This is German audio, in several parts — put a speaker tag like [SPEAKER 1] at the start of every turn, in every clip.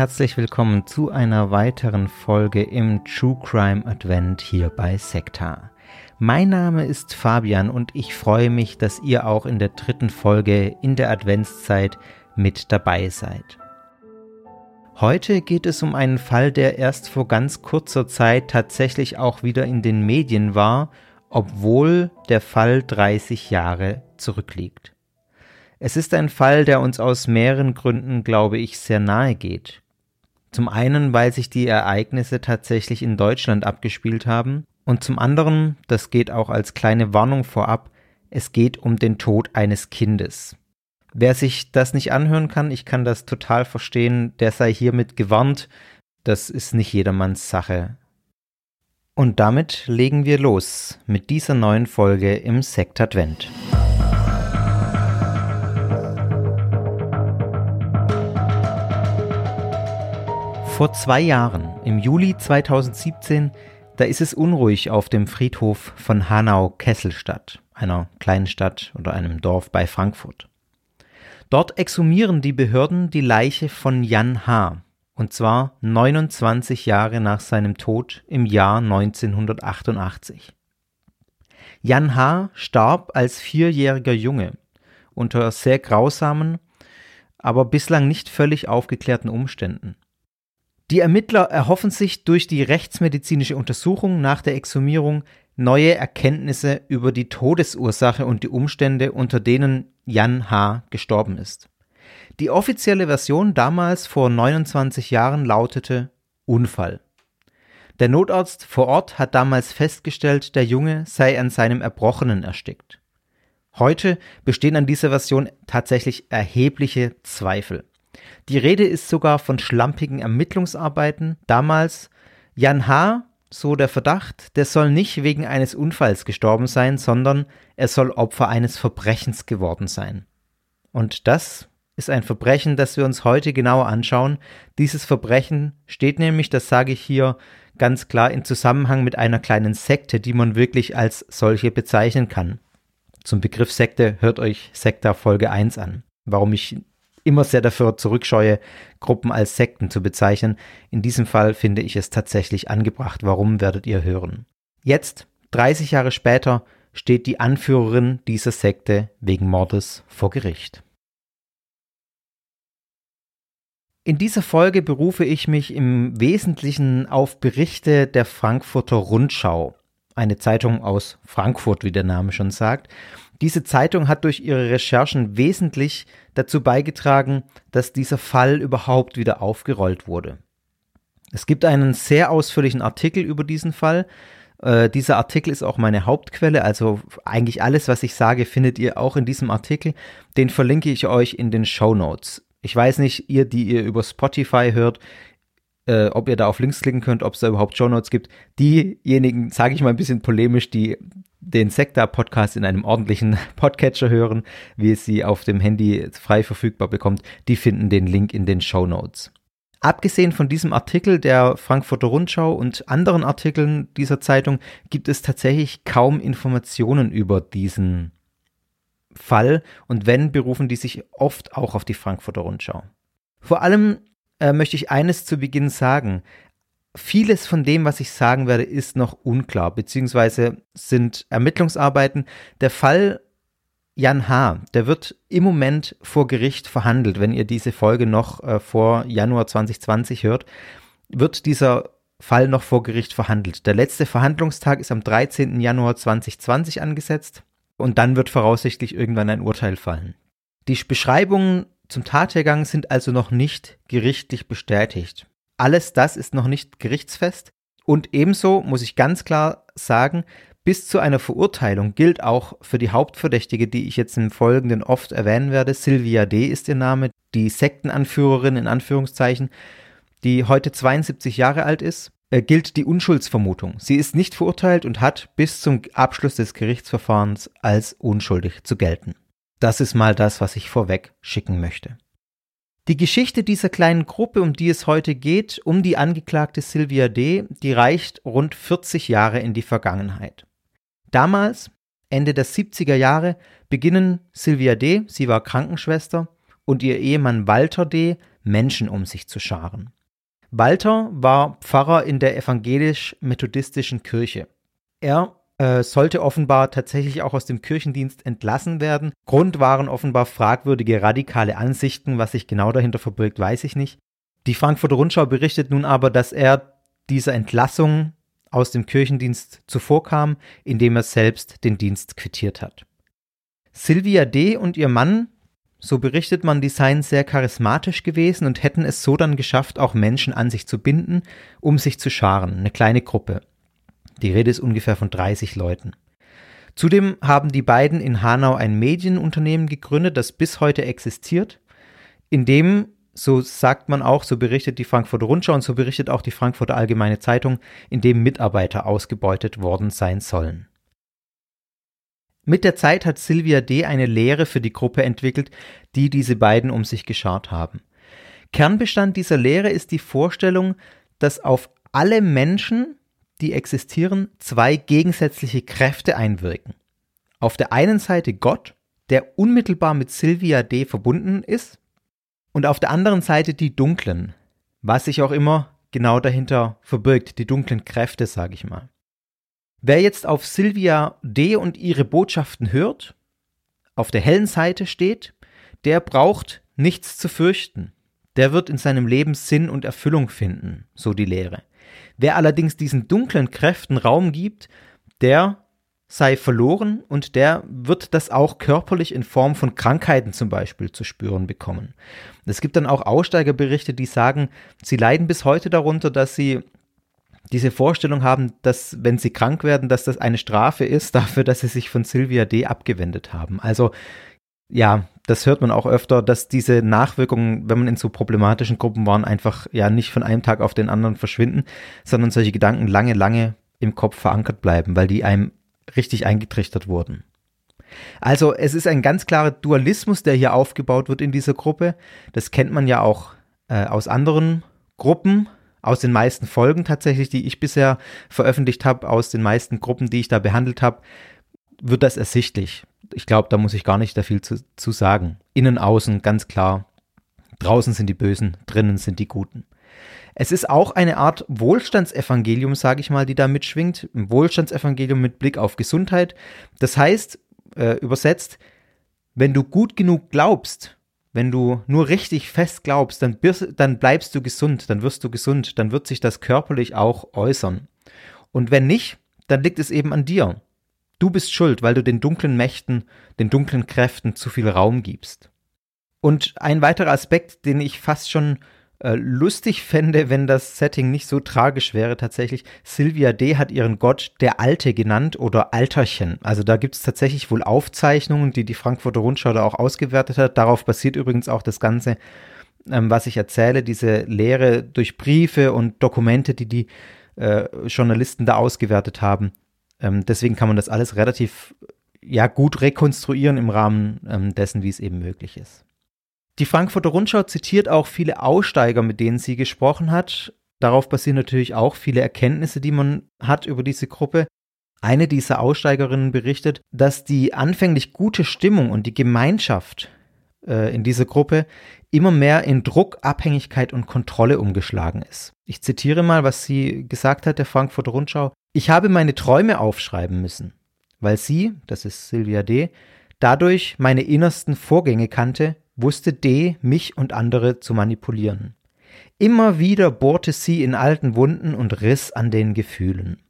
[SPEAKER 1] herzlich willkommen zu einer weiteren Folge im True Crime Advent hier bei Sekta. Mein Name ist Fabian und ich freue mich, dass ihr auch in der dritten Folge in der Adventszeit mit dabei seid. Heute geht es um einen Fall, der erst vor ganz kurzer Zeit tatsächlich auch wieder in den Medien war, obwohl der Fall 30 Jahre zurückliegt. Es ist ein Fall, der uns aus mehreren Gründen, glaube ich, sehr nahe geht. Zum einen, weil sich die Ereignisse tatsächlich in Deutschland abgespielt haben und zum anderen, das geht auch als kleine Warnung vorab, es geht um den Tod eines Kindes. Wer sich das nicht anhören kann, ich kann das total verstehen, der sei hiermit gewarnt, das ist nicht jedermanns Sache. Und damit legen wir los mit dieser neuen Folge im Sekt Advent. Vor zwei Jahren, im Juli 2017, da ist es unruhig auf dem Friedhof von Hanau-Kesselstadt, einer kleinen Stadt oder einem Dorf bei Frankfurt. Dort exhumieren die Behörden die Leiche von Jan H., und zwar 29 Jahre nach seinem Tod im Jahr 1988. Jan H. starb als vierjähriger Junge unter sehr grausamen, aber bislang nicht völlig aufgeklärten Umständen. Die Ermittler erhoffen sich durch die rechtsmedizinische Untersuchung nach der Exhumierung neue Erkenntnisse über die Todesursache und die Umstände, unter denen Jan H. gestorben ist. Die offizielle Version damals vor 29 Jahren lautete Unfall. Der Notarzt vor Ort hat damals festgestellt, der Junge sei an seinem Erbrochenen erstickt. Heute bestehen an dieser Version tatsächlich erhebliche Zweifel. Die Rede ist sogar von schlampigen Ermittlungsarbeiten. Damals Jan H., so der Verdacht, der soll nicht wegen eines Unfalls gestorben sein, sondern er soll Opfer eines Verbrechens geworden sein. Und das ist ein Verbrechen, das wir uns heute genauer anschauen. Dieses Verbrechen steht nämlich, das sage ich hier ganz klar, in Zusammenhang mit einer kleinen Sekte, die man wirklich als solche bezeichnen kann. Zum Begriff Sekte hört euch Sekta Folge 1 an. Warum ich immer sehr dafür zurückscheue, Gruppen als Sekten zu bezeichnen. In diesem Fall finde ich es tatsächlich angebracht. Warum werdet ihr hören? Jetzt, 30 Jahre später, steht die Anführerin dieser Sekte wegen Mordes vor Gericht. In dieser Folge berufe ich mich im Wesentlichen auf Berichte der Frankfurter Rundschau, eine Zeitung aus Frankfurt, wie der Name schon sagt, diese Zeitung hat durch ihre Recherchen wesentlich dazu beigetragen, dass dieser Fall überhaupt wieder aufgerollt wurde. Es gibt einen sehr ausführlichen Artikel über diesen Fall. Äh, dieser Artikel ist auch meine Hauptquelle, also eigentlich alles, was ich sage, findet ihr auch in diesem Artikel. Den verlinke ich euch in den Show Notes. Ich weiß nicht, ihr, die ihr über Spotify hört, äh, ob ihr da auf Links klicken könnt, ob es da überhaupt Show Notes gibt. Diejenigen, sage ich mal ein bisschen polemisch, die den Sekta-Podcast in einem ordentlichen Podcatcher hören, wie es sie auf dem Handy frei verfügbar bekommt, die finden den Link in den Show Notes. Abgesehen von diesem Artikel der Frankfurter Rundschau und anderen Artikeln dieser Zeitung gibt es tatsächlich kaum Informationen über diesen Fall und wenn, berufen die sich oft auch auf die Frankfurter Rundschau. Vor allem äh, möchte ich eines zu Beginn sagen vieles von dem, was ich sagen werde, ist noch unklar, beziehungsweise sind Ermittlungsarbeiten. Der Fall Jan H., der wird im Moment vor Gericht verhandelt. Wenn ihr diese Folge noch äh, vor Januar 2020 hört, wird dieser Fall noch vor Gericht verhandelt. Der letzte Verhandlungstag ist am 13. Januar 2020 angesetzt und dann wird voraussichtlich irgendwann ein Urteil fallen. Die Beschreibungen zum Tathergang sind also noch nicht gerichtlich bestätigt. Alles das ist noch nicht gerichtsfest. Und ebenso muss ich ganz klar sagen, bis zu einer Verurteilung gilt auch für die Hauptverdächtige, die ich jetzt im Folgenden oft erwähnen werde. Sylvia D. ist ihr Name, die Sektenanführerin in Anführungszeichen, die heute 72 Jahre alt ist, äh, gilt die Unschuldsvermutung. Sie ist nicht verurteilt und hat bis zum Abschluss des Gerichtsverfahrens als unschuldig zu gelten. Das ist mal das, was ich vorweg schicken möchte. Die Geschichte dieser kleinen Gruppe, um die es heute geht, um die Angeklagte Sylvia D., die reicht rund 40 Jahre in die Vergangenheit. Damals, Ende der 70er Jahre, beginnen Sylvia D., sie war Krankenschwester, und ihr Ehemann Walter D. Menschen um sich zu scharen. Walter war Pfarrer in der evangelisch-methodistischen Kirche. Er äh, sollte offenbar tatsächlich auch aus dem Kirchendienst entlassen werden. Grund waren offenbar fragwürdige radikale Ansichten. Was sich genau dahinter verbirgt, weiß ich nicht. Die Frankfurter Rundschau berichtet nun aber, dass er dieser Entlassung aus dem Kirchendienst zuvorkam, indem er selbst den Dienst quittiert hat. Sylvia D. und ihr Mann, so berichtet man, die seien sehr charismatisch gewesen und hätten es so dann geschafft, auch Menschen an sich zu binden, um sich zu scharen, eine kleine Gruppe. Die Rede ist ungefähr von 30 Leuten. Zudem haben die beiden in Hanau ein Medienunternehmen gegründet, das bis heute existiert, in dem so sagt man auch, so berichtet die Frankfurter Rundschau und so berichtet auch die Frankfurter Allgemeine Zeitung, in dem Mitarbeiter ausgebeutet worden sein sollen. Mit der Zeit hat Sylvia D. eine Lehre für die Gruppe entwickelt, die diese beiden um sich geschart haben. Kernbestand dieser Lehre ist die Vorstellung, dass auf alle Menschen, die existieren, zwei gegensätzliche Kräfte einwirken. Auf der einen Seite Gott, der unmittelbar mit Sylvia D. verbunden ist, und auf der anderen Seite die dunklen, was sich auch immer genau dahinter verbirgt, die dunklen Kräfte, sage ich mal. Wer jetzt auf Sylvia D. und ihre Botschaften hört, auf der hellen Seite steht, der braucht nichts zu fürchten. Der wird in seinem Leben Sinn und Erfüllung finden, so die Lehre. Wer allerdings diesen dunklen Kräften Raum gibt, der sei verloren und der wird das auch körperlich in Form von Krankheiten zum Beispiel zu spüren bekommen. Es gibt dann auch Aussteigerberichte, die sagen, sie leiden bis heute darunter, dass sie diese Vorstellung haben, dass wenn sie krank werden, dass das eine Strafe ist dafür, dass sie sich von Sylvia D. abgewendet haben. Also ja, das hört man auch öfter, dass diese Nachwirkungen, wenn man in so problematischen Gruppen war, einfach ja nicht von einem Tag auf den anderen verschwinden, sondern solche Gedanken lange, lange im Kopf verankert bleiben, weil die einem richtig eingetrichtert wurden. Also es ist ein ganz klarer Dualismus, der hier aufgebaut wird in dieser Gruppe. Das kennt man ja auch äh, aus anderen Gruppen, aus den meisten Folgen tatsächlich, die ich bisher veröffentlicht habe, aus den meisten Gruppen, die ich da behandelt habe, wird das ersichtlich. Ich glaube, da muss ich gar nicht da viel zu, zu sagen. Innen, außen, ganz klar. Draußen sind die Bösen, drinnen sind die Guten. Es ist auch eine Art Wohlstandsevangelium, sage ich mal, die da mitschwingt. Ein Wohlstandsevangelium mit Blick auf Gesundheit. Das heißt, äh, übersetzt, wenn du gut genug glaubst, wenn du nur richtig fest glaubst, dann, dann bleibst du gesund, dann wirst du gesund, dann wird sich das körperlich auch äußern. Und wenn nicht, dann liegt es eben an dir. Du bist schuld, weil du den dunklen Mächten, den dunklen Kräften zu viel Raum gibst. Und ein weiterer Aspekt, den ich fast schon äh, lustig fände, wenn das Setting nicht so tragisch wäre tatsächlich. Sylvia D. hat ihren Gott der Alte genannt oder Alterchen. Also da gibt es tatsächlich wohl Aufzeichnungen, die die Frankfurter Rundschau da auch ausgewertet hat. Darauf basiert übrigens auch das Ganze, ähm, was ich erzähle, diese Lehre durch Briefe und Dokumente, die die äh, Journalisten da ausgewertet haben. Ähm, deswegen kann man das alles relativ ja gut rekonstruieren im Rahmen ähm, dessen, wie es eben möglich ist. Die Frankfurter Rundschau zitiert auch viele Aussteiger, mit denen sie gesprochen hat. Darauf basieren natürlich auch viele Erkenntnisse, die man hat über diese Gruppe. Eine dieser Aussteigerinnen berichtet, dass die anfänglich gute Stimmung und die Gemeinschaft äh, in dieser Gruppe immer mehr in Druck, Abhängigkeit und Kontrolle umgeschlagen ist. Ich zitiere mal, was sie gesagt hat, der Frankfurter Rundschau. Ich habe meine Träume aufschreiben müssen, weil sie, das ist Sylvia D., dadurch meine innersten Vorgänge kannte wusste D, mich und andere zu manipulieren. Immer wieder bohrte sie in alten Wunden und riss an den Gefühlen.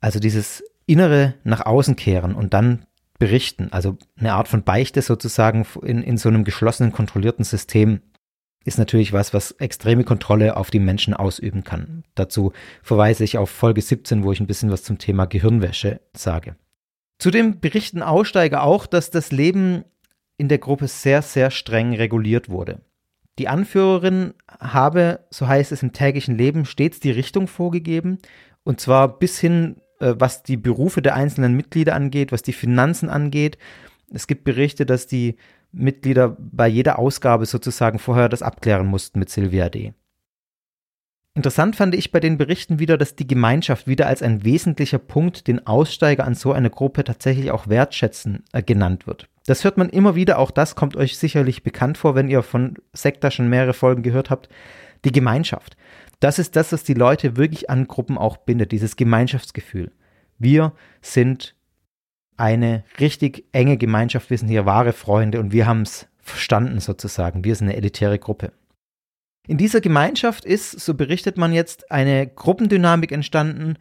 [SPEAKER 1] Also dieses innere nach außen kehren und dann berichten, also eine Art von Beichte sozusagen in, in so einem geschlossenen, kontrollierten System, ist natürlich was, was extreme Kontrolle auf die Menschen ausüben kann. Dazu verweise ich auf Folge 17, wo ich ein bisschen was zum Thema Gehirnwäsche sage. Zudem berichten Aussteiger auch, dass das Leben in der Gruppe sehr, sehr streng reguliert wurde. Die Anführerin habe, so heißt es im täglichen Leben, stets die Richtung vorgegeben, und zwar bis hin, äh, was die Berufe der einzelnen Mitglieder angeht, was die Finanzen angeht. Es gibt Berichte, dass die Mitglieder bei jeder Ausgabe sozusagen vorher das abklären mussten mit Silvia D. Interessant fand ich bei den Berichten wieder, dass die Gemeinschaft wieder als ein wesentlicher Punkt den Aussteiger an so eine Gruppe tatsächlich auch wertschätzen äh, genannt wird. Das hört man immer wieder, auch das kommt euch sicherlich bekannt vor, wenn ihr von Sekta schon mehrere Folgen gehört habt. Die Gemeinschaft. Das ist das, was die Leute wirklich an Gruppen auch bindet, dieses Gemeinschaftsgefühl. Wir sind eine richtig enge Gemeinschaft, wir sind hier wahre Freunde und wir haben es verstanden sozusagen. Wir sind eine elitäre Gruppe. In dieser Gemeinschaft ist, so berichtet man jetzt, eine Gruppendynamik entstanden,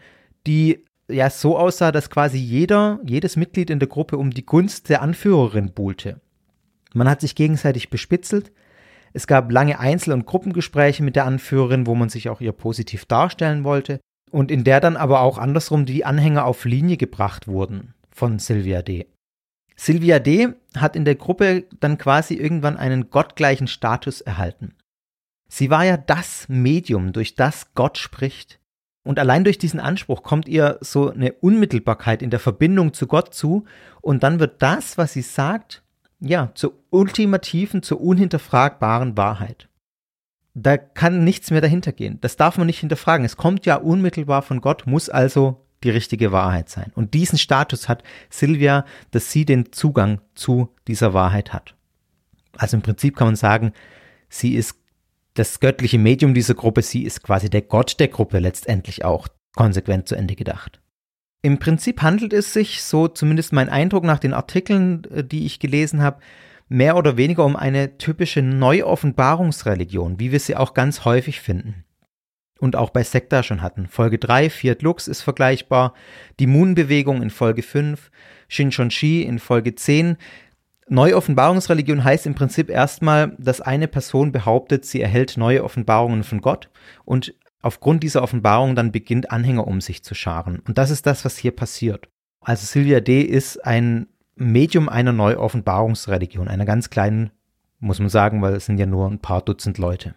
[SPEAKER 1] die ja so aussah, dass quasi jeder, jedes Mitglied in der Gruppe um die Gunst der Anführerin buhlte. Man hat sich gegenseitig bespitzelt. Es gab lange Einzel- und Gruppengespräche mit der Anführerin, wo man sich auch ihr positiv darstellen wollte und in der dann aber auch andersrum die Anhänger auf Linie gebracht wurden von Sylvia D. Sylvia D. hat in der Gruppe dann quasi irgendwann einen gottgleichen Status erhalten. Sie war ja das Medium, durch das Gott spricht. Und allein durch diesen Anspruch kommt ihr so eine Unmittelbarkeit in der Verbindung zu Gott zu. Und dann wird das, was sie sagt, ja, zur ultimativen, zur unhinterfragbaren Wahrheit. Da kann nichts mehr dahinter gehen. Das darf man nicht hinterfragen. Es kommt ja unmittelbar von Gott, muss also die richtige Wahrheit sein. Und diesen Status hat Silvia, dass sie den Zugang zu dieser Wahrheit hat. Also im Prinzip kann man sagen, sie ist das göttliche Medium dieser Gruppe, sie ist quasi der Gott der Gruppe letztendlich auch konsequent zu Ende gedacht. Im Prinzip handelt es sich, so zumindest mein Eindruck nach den Artikeln, äh, die ich gelesen habe, mehr oder weniger um eine typische Neuoffenbarungsreligion, wie wir sie auch ganz häufig finden. Und auch bei Sekta schon hatten. Folge 3, Fiat Lux ist vergleichbar, die Moon-Bewegung in Folge 5, Shinchon-Shi in Folge 10 Neue Offenbarungsreligion heißt im Prinzip erstmal, dass eine Person behauptet, sie erhält neue Offenbarungen von Gott und aufgrund dieser Offenbarung dann beginnt Anhänger um sich zu scharen. Und das ist das, was hier passiert. Also Sylvia D. ist ein Medium einer Neuoffenbarungsreligion, einer ganz kleinen, muss man sagen, weil es sind ja nur ein paar Dutzend Leute.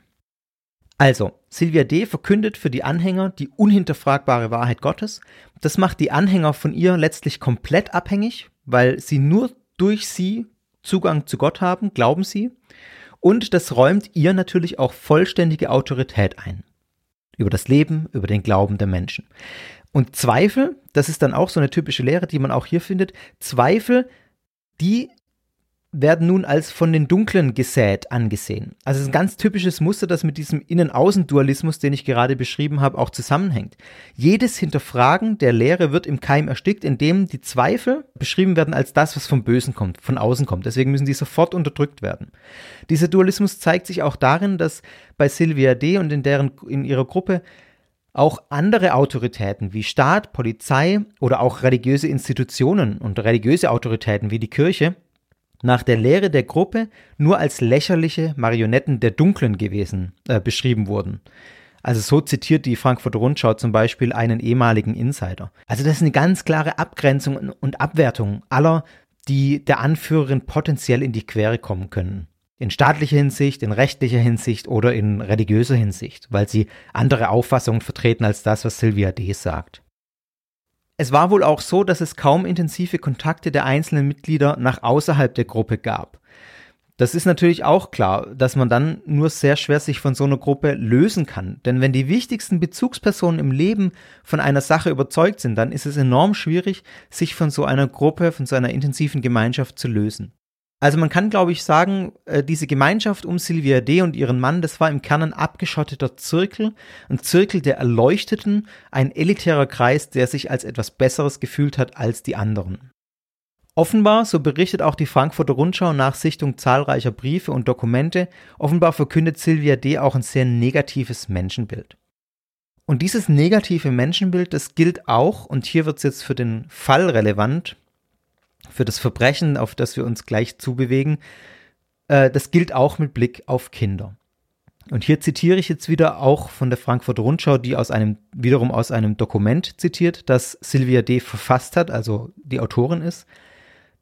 [SPEAKER 1] Also, Sylvia D. verkündet für die Anhänger die unhinterfragbare Wahrheit Gottes. Das macht die Anhänger von ihr letztlich komplett abhängig, weil sie nur durch sie Zugang zu Gott haben, glauben sie. Und das räumt ihr natürlich auch vollständige Autorität ein. Über das Leben, über den Glauben der Menschen. Und Zweifel, das ist dann auch so eine typische Lehre, die man auch hier findet, Zweifel, die werden nun als von den Dunklen gesät angesehen. Also es ist ein ganz typisches Muster, das mit diesem Innen-Außen-Dualismus, den ich gerade beschrieben habe, auch zusammenhängt. Jedes Hinterfragen der Lehre wird im Keim erstickt, indem die Zweifel beschrieben werden als das, was vom Bösen kommt, von außen kommt. Deswegen müssen die sofort unterdrückt werden. Dieser Dualismus zeigt sich auch darin, dass bei Sylvia D. und in, deren, in ihrer Gruppe auch andere Autoritäten wie Staat, Polizei oder auch religiöse Institutionen und religiöse Autoritäten wie die Kirche nach der Lehre der Gruppe nur als lächerliche Marionetten der Dunklen gewesen äh, beschrieben wurden. Also so zitiert die Frankfurter Rundschau zum Beispiel einen ehemaligen Insider. Also das ist eine ganz klare Abgrenzung und Abwertung aller, die der Anführerin potenziell in die Quere kommen können. In staatlicher Hinsicht, in rechtlicher Hinsicht oder in religiöser Hinsicht, weil sie andere Auffassungen vertreten als das, was Sylvia D. sagt. Es war wohl auch so, dass es kaum intensive Kontakte der einzelnen Mitglieder nach außerhalb der Gruppe gab. Das ist natürlich auch klar, dass man dann nur sehr schwer sich von so einer Gruppe lösen kann. Denn wenn die wichtigsten Bezugspersonen im Leben von einer Sache überzeugt sind, dann ist es enorm schwierig, sich von so einer Gruppe, von so einer intensiven Gemeinschaft zu lösen. Also man kann, glaube ich, sagen, äh, diese Gemeinschaft um Sylvia D. und ihren Mann, das war im Kern ein abgeschotteter Zirkel, ein Zirkel der Erleuchteten, ein elitärer Kreis, der sich als etwas Besseres gefühlt hat als die anderen. Offenbar, so berichtet auch die Frankfurter Rundschau nach Sichtung zahlreicher Briefe und Dokumente, offenbar verkündet Sylvia D. auch ein sehr negatives Menschenbild. Und dieses negative Menschenbild, das gilt auch, und hier wird es jetzt für den Fall relevant, für das Verbrechen, auf das wir uns gleich zubewegen, äh, das gilt auch mit Blick auf Kinder. Und hier zitiere ich jetzt wieder auch von der Frankfurter Rundschau, die aus einem, wiederum aus einem Dokument zitiert, das Sylvia D. verfasst hat, also die Autorin ist.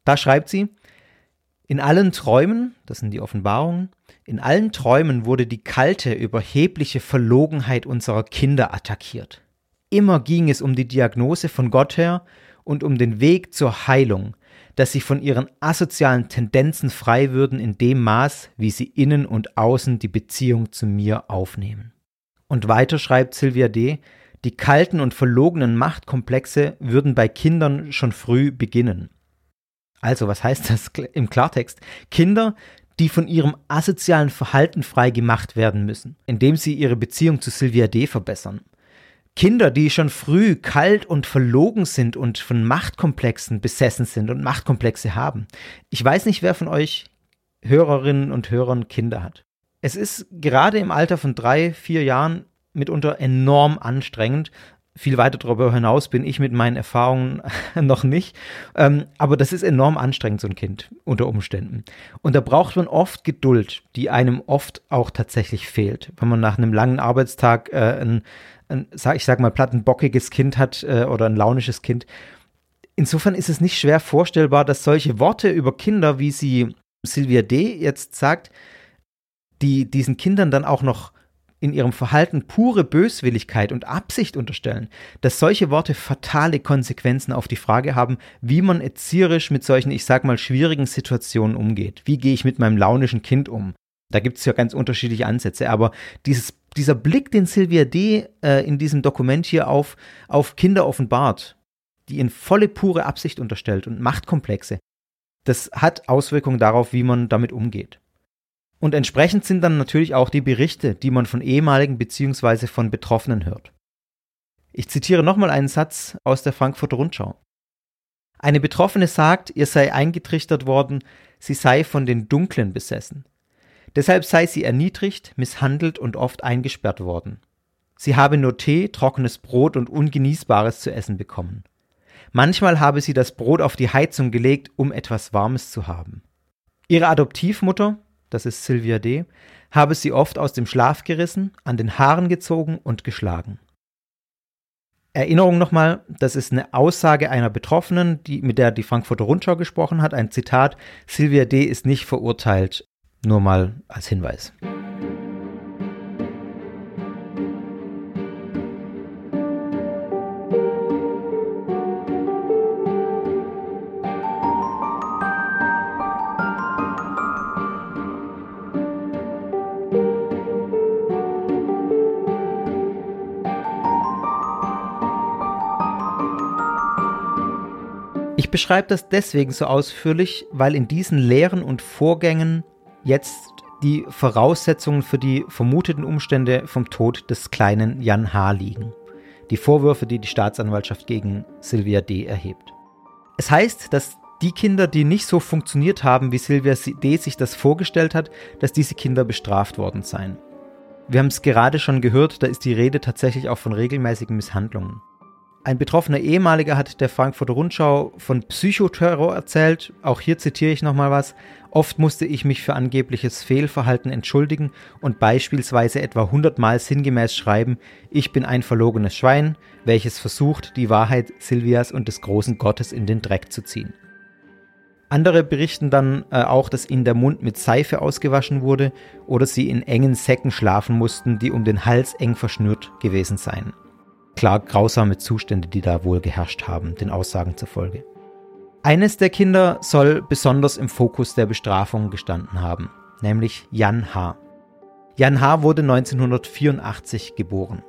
[SPEAKER 1] Da schreibt sie, in allen Träumen, das sind die Offenbarungen, in allen Träumen wurde die kalte, überhebliche Verlogenheit unserer Kinder attackiert. Immer ging es um die Diagnose von Gott her und um den Weg zur Heilung, dass sie von ihren asozialen Tendenzen frei würden in dem Maß, wie sie innen und außen die Beziehung zu mir aufnehmen. Und weiter schreibt Sylvia D., die kalten und verlogenen Machtkomplexe würden bei Kindern schon früh beginnen. Also, was heißt das im Klartext? Kinder, die von ihrem asozialen Verhalten frei gemacht werden müssen, indem sie ihre Beziehung zu Sylvia D. verbessern. Kinder, die schon früh kalt und verlogen sind und von Machtkomplexen besessen sind und Machtkomplexe haben. Ich weiß nicht, wer von euch Hörerinnen und Hörern Kinder hat. Es ist gerade im Alter von drei, vier Jahren mitunter enorm anstrengend. Viel weiter darüber hinaus bin ich mit meinen Erfahrungen noch nicht. Ähm, aber das ist enorm anstrengend, so ein Kind unter Umständen. Und da braucht man oft Geduld, die einem oft auch tatsächlich fehlt. Wenn man nach einem langen Arbeitstag äh, ein, ein, ich sag mal, plattenbockiges Kind hat äh, oder ein launisches Kind. Insofern ist es nicht schwer vorstellbar, dass solche Worte über Kinder, wie sie Sylvia D. jetzt sagt, die diesen Kindern dann auch noch in ihrem Verhalten pure Böswilligkeit und Absicht unterstellen, dass solche Worte fatale Konsequenzen auf die Frage haben, wie man erzieherisch mit solchen, ich sag mal, schwierigen Situationen umgeht. Wie gehe ich mit meinem launischen Kind um? Da gibt es ja ganz unterschiedliche Ansätze, aber dieses, dieser Blick, den Sylvia D. Äh, in diesem Dokument hier auf, auf Kinder offenbart, die in volle pure Absicht unterstellt und Machtkomplexe, das hat Auswirkungen darauf, wie man damit umgeht. Und entsprechend sind dann natürlich auch die Berichte, die man von ehemaligen bzw. von Betroffenen hört. Ich zitiere nochmal einen Satz aus der Frankfurter Rundschau. Eine Betroffene sagt, ihr sei eingetrichtert worden, sie sei von den Dunklen besessen. Deshalb sei sie erniedrigt, misshandelt und oft eingesperrt worden. Sie habe nur Tee, trockenes Brot und Ungenießbares zu essen bekommen. Manchmal habe sie das Brot auf die Heizung gelegt, um etwas Warmes zu haben. Ihre Adoptivmutter, das ist Sylvia D., habe sie oft aus dem Schlaf gerissen, an den Haaren gezogen und geschlagen. Erinnerung nochmal, das ist eine Aussage einer Betroffenen, die, mit der die Frankfurter Rundschau gesprochen hat, ein Zitat, Sylvia D. ist nicht verurteilt, nur mal als Hinweis. Ich beschreibe das deswegen so ausführlich, weil in diesen Lehren und Vorgängen jetzt die Voraussetzungen für die vermuteten Umstände vom Tod des kleinen Jan H. liegen. Die Vorwürfe, die die Staatsanwaltschaft gegen Sylvia D. erhebt. Es heißt, dass die Kinder, die nicht so funktioniert haben, wie Sylvia D. sich das vorgestellt hat, dass diese Kinder bestraft worden seien. Wir haben es gerade schon gehört, da ist die Rede tatsächlich auch von regelmäßigen Misshandlungen. Ein betroffener ehemaliger hat der Frankfurter Rundschau von Psychoterror erzählt. Auch hier zitiere ich nochmal was. Oft musste ich mich für angebliches Fehlverhalten entschuldigen und beispielsweise etwa hundertmal sinngemäß schreiben, ich bin ein verlogenes Schwein, welches versucht, die Wahrheit Silvias und des großen Gottes in den Dreck zu ziehen. Andere berichten dann äh, auch, dass ihnen der Mund mit Seife ausgewaschen wurde oder sie in engen Säcken schlafen mussten, die um den Hals eng verschnürt gewesen seien klar grausame Zustände, die da wohl geherrscht haben, den Aussagen zufolge. Eines der Kinder soll besonders im Fokus der Bestrafung gestanden haben, nämlich Jan H. Jan H. wurde 1984 geboren.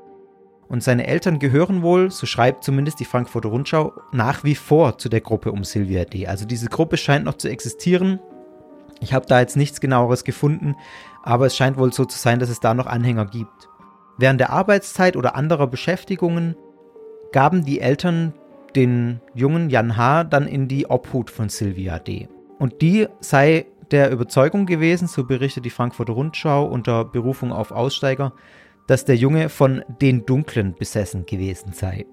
[SPEAKER 1] Und seine Eltern gehören wohl, so schreibt zumindest die Frankfurter Rundschau, nach wie vor zu der Gruppe um Sylvia D. Also diese Gruppe scheint noch zu existieren. Ich habe da jetzt nichts genaueres gefunden, aber es scheint wohl so zu sein, dass es da noch Anhänger gibt. Während der Arbeitszeit oder anderer Beschäftigungen gaben die Eltern den jungen Jan H. dann in die Obhut von Sylvia D. Und die sei der Überzeugung gewesen, so berichtet die Frankfurter Rundschau unter Berufung auf Aussteiger, dass der Junge von den Dunklen besessen gewesen sei.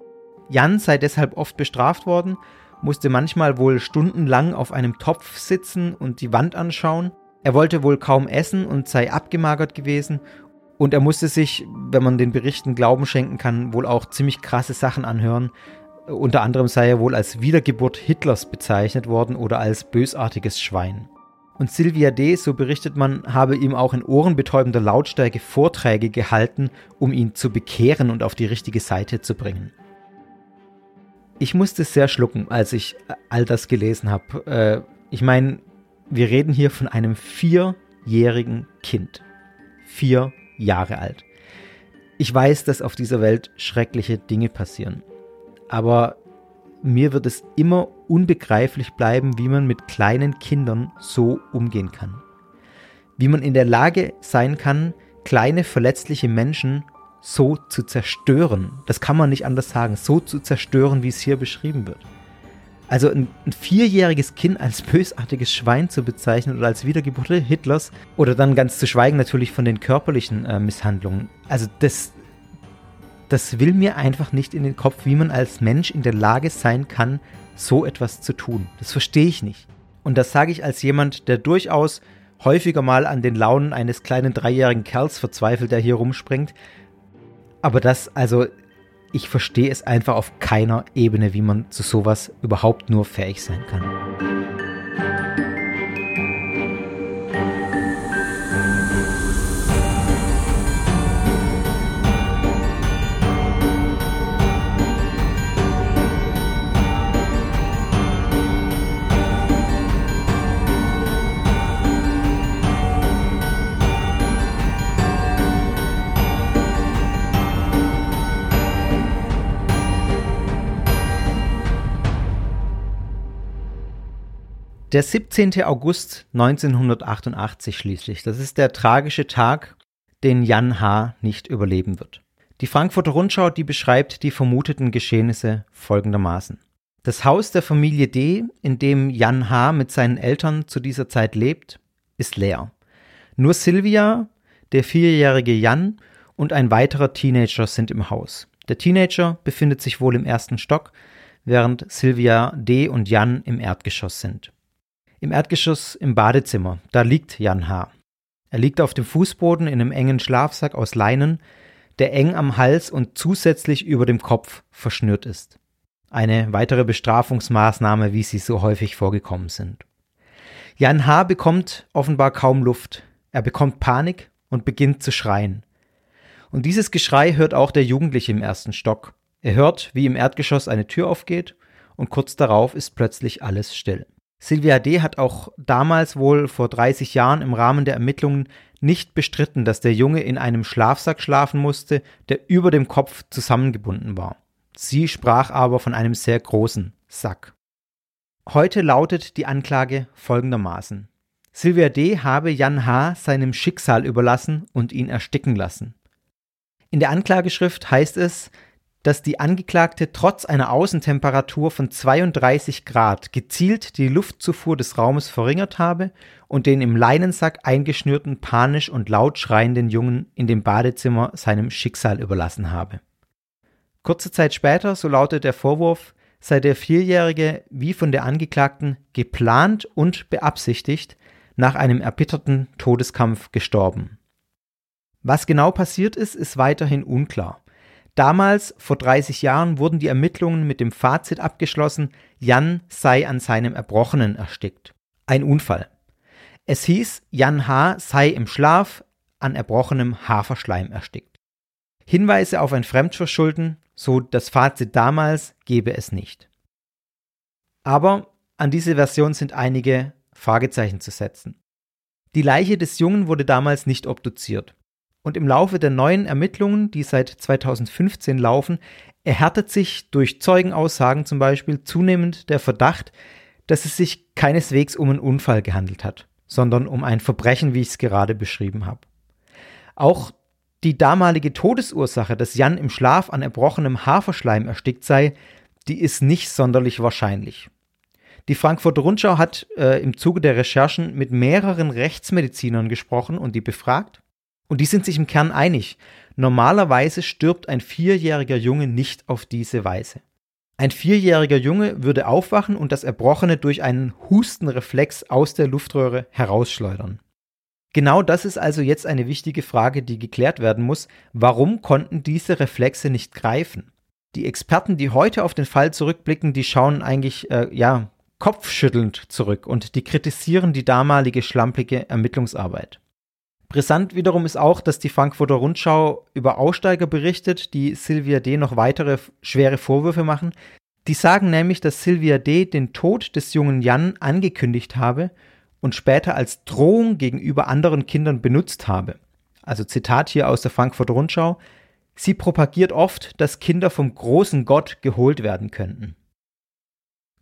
[SPEAKER 1] Jan sei deshalb oft bestraft worden, musste manchmal wohl stundenlang auf einem Topf sitzen und die Wand anschauen. Er wollte wohl kaum essen und sei abgemagert gewesen und er musste sich, wenn man den Berichten Glauben schenken kann, wohl auch ziemlich krasse Sachen anhören. Unter anderem sei er wohl als Wiedergeburt Hitlers bezeichnet worden oder als bösartiges Schwein. Und Sylvia D., so berichtet man, habe ihm auch in ohrenbetäubender Lautstärke Vorträge gehalten, um ihn zu bekehren und auf die richtige Seite zu bringen. Ich musste sehr schlucken, als ich all das gelesen habe. Äh, ich meine, wir reden hier von einem vierjährigen Kind. Vier Jahre alt. Ich weiß, dass auf dieser Welt schreckliche Dinge passieren. Aber mir wird es immer unbegreiflich bleiben, wie man mit kleinen Kindern so umgehen kann. Wie man in der Lage sein kann, kleine verletzliche Menschen so zu zerstören. Das kann man nicht anders sagen. So zu zerstören, wie es hier beschrieben wird. Also ein, ein, vierjähriges Kind als bösartiges Schwein zu bezeichnen oder als Wiedergeburt Hitlers oder dann ganz zu schweigen natürlich von den körperlichen äh, Misshandlungen. Also das, das will mir einfach nicht in den Kopf, wie man als Mensch in der Lage sein kann, so etwas zu tun. Das verstehe ich nicht. Und das sage ich als jemand, der durchaus häufiger mal an den Launen eines kleinen dreijährigen Kerls verzweifelt, der hier rumspringt. Aber das, also ich verstehe es einfach auf keiner Ebene, wie man zu sowas überhaupt nur fähig sein kann. Der 17. August 1988 schließlich, das ist der tragische Tag, den Jan H. nicht überleben wird. Die Frankfurter Rundschau, die beschreibt die vermuteten Geschehnisse folgendermaßen. Das Haus der Familie D, in dem Jan H. mit seinen Eltern zu dieser Zeit lebt, ist leer. Nur Silvia, der vierjährige Jan und ein weiterer Teenager sind im Haus. Der Teenager befindet sich wohl im ersten Stock, während Silvia D. und Jan im Erdgeschoss sind. Im Erdgeschoss im Badezimmer, da liegt Jan H. Er liegt auf dem Fußboden in einem engen Schlafsack aus Leinen, der eng am Hals und zusätzlich über dem Kopf verschnürt ist. Eine weitere Bestrafungsmaßnahme, wie sie so häufig vorgekommen sind. Jan H. bekommt offenbar kaum Luft. Er bekommt Panik und beginnt zu schreien. Und dieses Geschrei hört auch der Jugendliche im ersten Stock. Er hört, wie im Erdgeschoss eine Tür aufgeht und kurz darauf ist plötzlich alles still. Silvia D. hat auch damals wohl vor 30 Jahren im Rahmen der Ermittlungen nicht bestritten, dass der Junge in einem Schlafsack schlafen musste, der über dem Kopf zusammengebunden war. Sie sprach aber von einem sehr großen Sack. Heute lautet die Anklage folgendermaßen. Silvia D. habe Jan H. seinem Schicksal überlassen und ihn ersticken lassen. In der Anklageschrift heißt es, dass die Angeklagte trotz einer Außentemperatur von 32 Grad gezielt die Luftzufuhr des Raumes verringert habe und den im Leinensack eingeschnürten, panisch und laut schreienden Jungen in dem Badezimmer seinem Schicksal überlassen habe. Kurze Zeit später, so lautet der Vorwurf, sei der Vierjährige wie von der Angeklagten geplant und beabsichtigt nach einem erbitterten Todeskampf gestorben. Was genau passiert ist, ist weiterhin unklar. Damals, vor 30 Jahren, wurden die Ermittlungen mit dem Fazit abgeschlossen, Jan sei an seinem Erbrochenen erstickt. Ein Unfall. Es hieß, Jan H. sei im Schlaf an erbrochenem Haferschleim erstickt. Hinweise auf ein Fremdverschulden, so das Fazit damals, gebe es nicht. Aber an diese Version sind einige Fragezeichen zu setzen. Die Leiche des Jungen wurde damals nicht obduziert. Und im Laufe der neuen Ermittlungen, die seit 2015 laufen, erhärtet sich durch Zeugenaussagen zum Beispiel zunehmend der Verdacht, dass es sich keineswegs um einen Unfall gehandelt hat, sondern um ein Verbrechen, wie ich es gerade beschrieben habe. Auch die damalige Todesursache, dass Jan im Schlaf an erbrochenem Haferschleim erstickt sei, die ist nicht sonderlich wahrscheinlich. Die Frankfurter Rundschau hat äh, im Zuge der Recherchen mit mehreren Rechtsmedizinern gesprochen und die befragt. Und die sind sich im Kern einig. Normalerweise stirbt ein vierjähriger Junge nicht auf diese Weise. Ein vierjähriger Junge würde aufwachen und das Erbrochene durch einen Hustenreflex aus der Luftröhre herausschleudern. Genau das ist also jetzt eine wichtige Frage, die geklärt werden muss. Warum konnten diese Reflexe nicht greifen? Die Experten, die heute auf den Fall zurückblicken, die schauen eigentlich, äh, ja, kopfschüttelnd zurück und die kritisieren die damalige schlampige Ermittlungsarbeit. Brisant wiederum ist auch, dass die Frankfurter Rundschau über Aussteiger berichtet, die Silvia D. noch weitere schwere Vorwürfe machen. Die sagen nämlich, dass Silvia D. den Tod des jungen Jan angekündigt habe und später als Drohung gegenüber anderen Kindern benutzt habe. Also Zitat hier aus der Frankfurter Rundschau. Sie propagiert oft, dass Kinder vom großen Gott geholt werden könnten.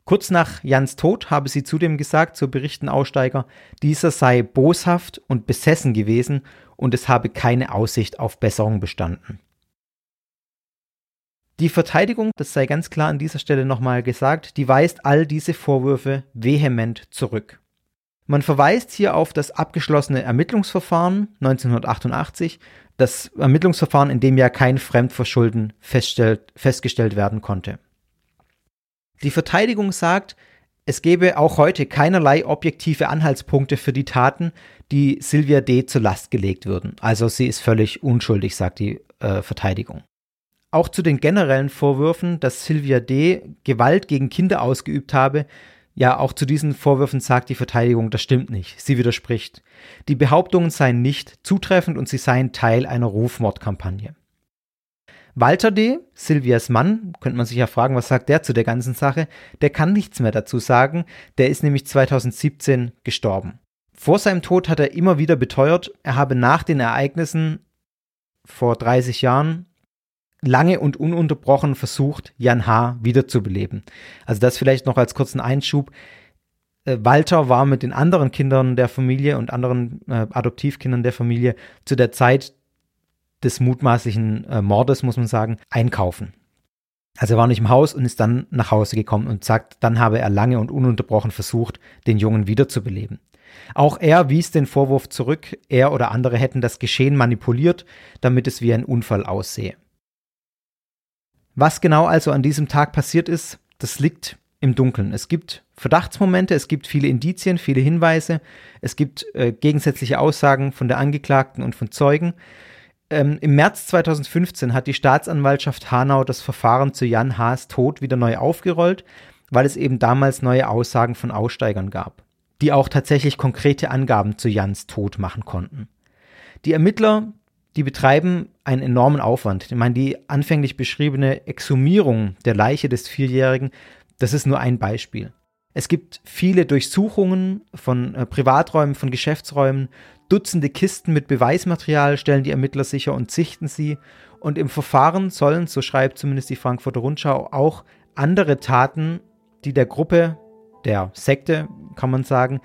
[SPEAKER 1] Kurz nach Jans Tod habe sie zudem gesagt, so berichten Aussteiger, dieser sei boshaft und besessen gewesen und es habe keine Aussicht auf Besserung bestanden. Die Verteidigung, das sei ganz klar an dieser Stelle nochmal gesagt, die weist all diese Vorwürfe vehement zurück. Man verweist hier auf das abgeschlossene Ermittlungsverfahren 1988, das Ermittlungsverfahren, in dem ja kein Fremdverschulden festgestellt werden konnte. Die Verteidigung sagt, es gebe auch heute keinerlei objektive Anhaltspunkte für die Taten, die Sylvia D. zur Last gelegt würden. Also sie ist völlig unschuldig, sagt die äh, Verteidigung. Auch zu den generellen Vorwürfen, dass Sylvia D. Gewalt gegen Kinder ausgeübt habe, ja, auch zu diesen Vorwürfen sagt die Verteidigung, das stimmt nicht. Sie widerspricht. Die Behauptungen seien nicht zutreffend und sie seien Teil einer Rufmordkampagne. Walter D., Silvias Mann, könnte man sich ja fragen, was sagt der zu der ganzen Sache? Der kann nichts mehr dazu sagen, der ist nämlich 2017 gestorben. Vor seinem Tod hat er immer wieder beteuert, er habe nach den Ereignissen vor 30 Jahren lange und ununterbrochen versucht, Jan H. wiederzubeleben. Also das vielleicht noch als kurzen Einschub. Äh, Walter war mit den anderen Kindern der Familie und anderen äh, Adoptivkindern der Familie zu der Zeit des mutmaßlichen äh, Mordes, muss man sagen, einkaufen. Also er war nicht im Haus und ist dann nach Hause gekommen und sagt, dann habe er lange und ununterbrochen versucht, den Jungen wiederzubeleben. Auch er wies den Vorwurf zurück, er oder andere hätten das Geschehen manipuliert, damit es wie ein Unfall aussehe. Was genau also an diesem Tag passiert ist, das liegt im Dunkeln. Es gibt Verdachtsmomente, es gibt viele Indizien, viele Hinweise, es gibt äh, gegensätzliche Aussagen von der Angeklagten und von Zeugen. Ähm, Im März 2015 hat die Staatsanwaltschaft Hanau das Verfahren zu Jan Haas Tod wieder neu aufgerollt, weil es eben damals neue Aussagen von Aussteigern gab, die auch tatsächlich konkrete Angaben zu Jans Tod machen konnten. Die Ermittler die betreiben einen enormen Aufwand. Ich meine, die anfänglich beschriebene Exhumierung der Leiche des Vierjährigen, das ist nur ein Beispiel. Es gibt viele Durchsuchungen von äh, Privaträumen, von Geschäftsräumen, Dutzende Kisten mit Beweismaterial stellen die Ermittler sicher und sichten sie. Und im Verfahren sollen, so schreibt zumindest die Frankfurter Rundschau, auch andere Taten, die der Gruppe, der Sekte, kann man sagen,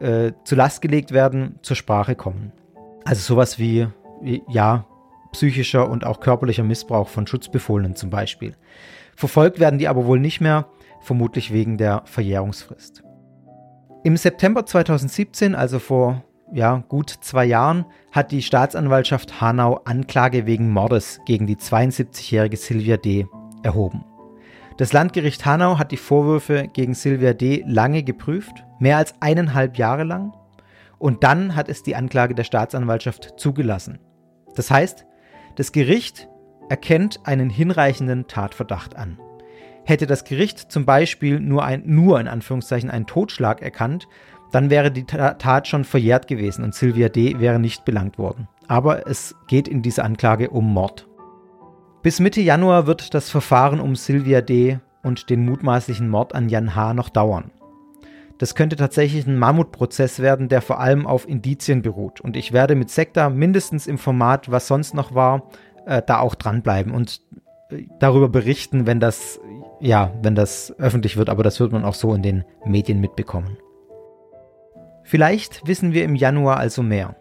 [SPEAKER 1] äh, zu Last gelegt werden, zur Sprache kommen. Also sowas wie ja, psychischer und auch körperlicher Missbrauch von Schutzbefohlenen zum Beispiel. Verfolgt werden die aber wohl nicht mehr, vermutlich wegen der Verjährungsfrist. Im September 2017, also vor ja, gut zwei Jahren, hat die Staatsanwaltschaft Hanau Anklage wegen Mordes gegen die 72-jährige Silvia D. erhoben. Das Landgericht Hanau hat die Vorwürfe gegen Silvia D. lange geprüft, mehr als eineinhalb Jahre lang, und dann hat es die Anklage der Staatsanwaltschaft zugelassen. Das heißt, das Gericht erkennt einen hinreichenden Tatverdacht an. Hätte das Gericht zum Beispiel nur, ein, nur in Anführungszeichen einen Totschlag erkannt, dann wäre die Tat schon verjährt gewesen und Sylvia D. wäre nicht belangt worden. Aber es geht in dieser Anklage um Mord. Bis Mitte Januar wird das Verfahren um Sylvia D. und den mutmaßlichen Mord an Jan H. noch dauern. Das könnte tatsächlich ein Mammutprozess werden, der vor allem auf Indizien beruht. Und ich werde mit Sekta mindestens im Format, was sonst noch war, äh, da auch dranbleiben und äh, darüber berichten, wenn das, ja, wenn das öffentlich wird. Aber das wird man auch so in den Medien mitbekommen. Vielleicht wissen wir im Januar also mehr.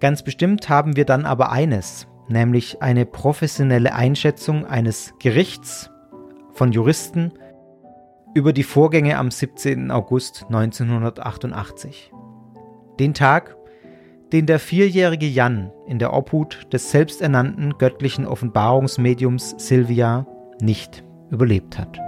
[SPEAKER 1] Ganz bestimmt haben wir dann aber eines, nämlich eine professionelle Einschätzung eines Gerichts von Juristen, über die Vorgänge am 17. August 1988. Den Tag, den der vierjährige Jan in der Obhut des selbsternannten göttlichen Offenbarungsmediums Sylvia nicht überlebt hat.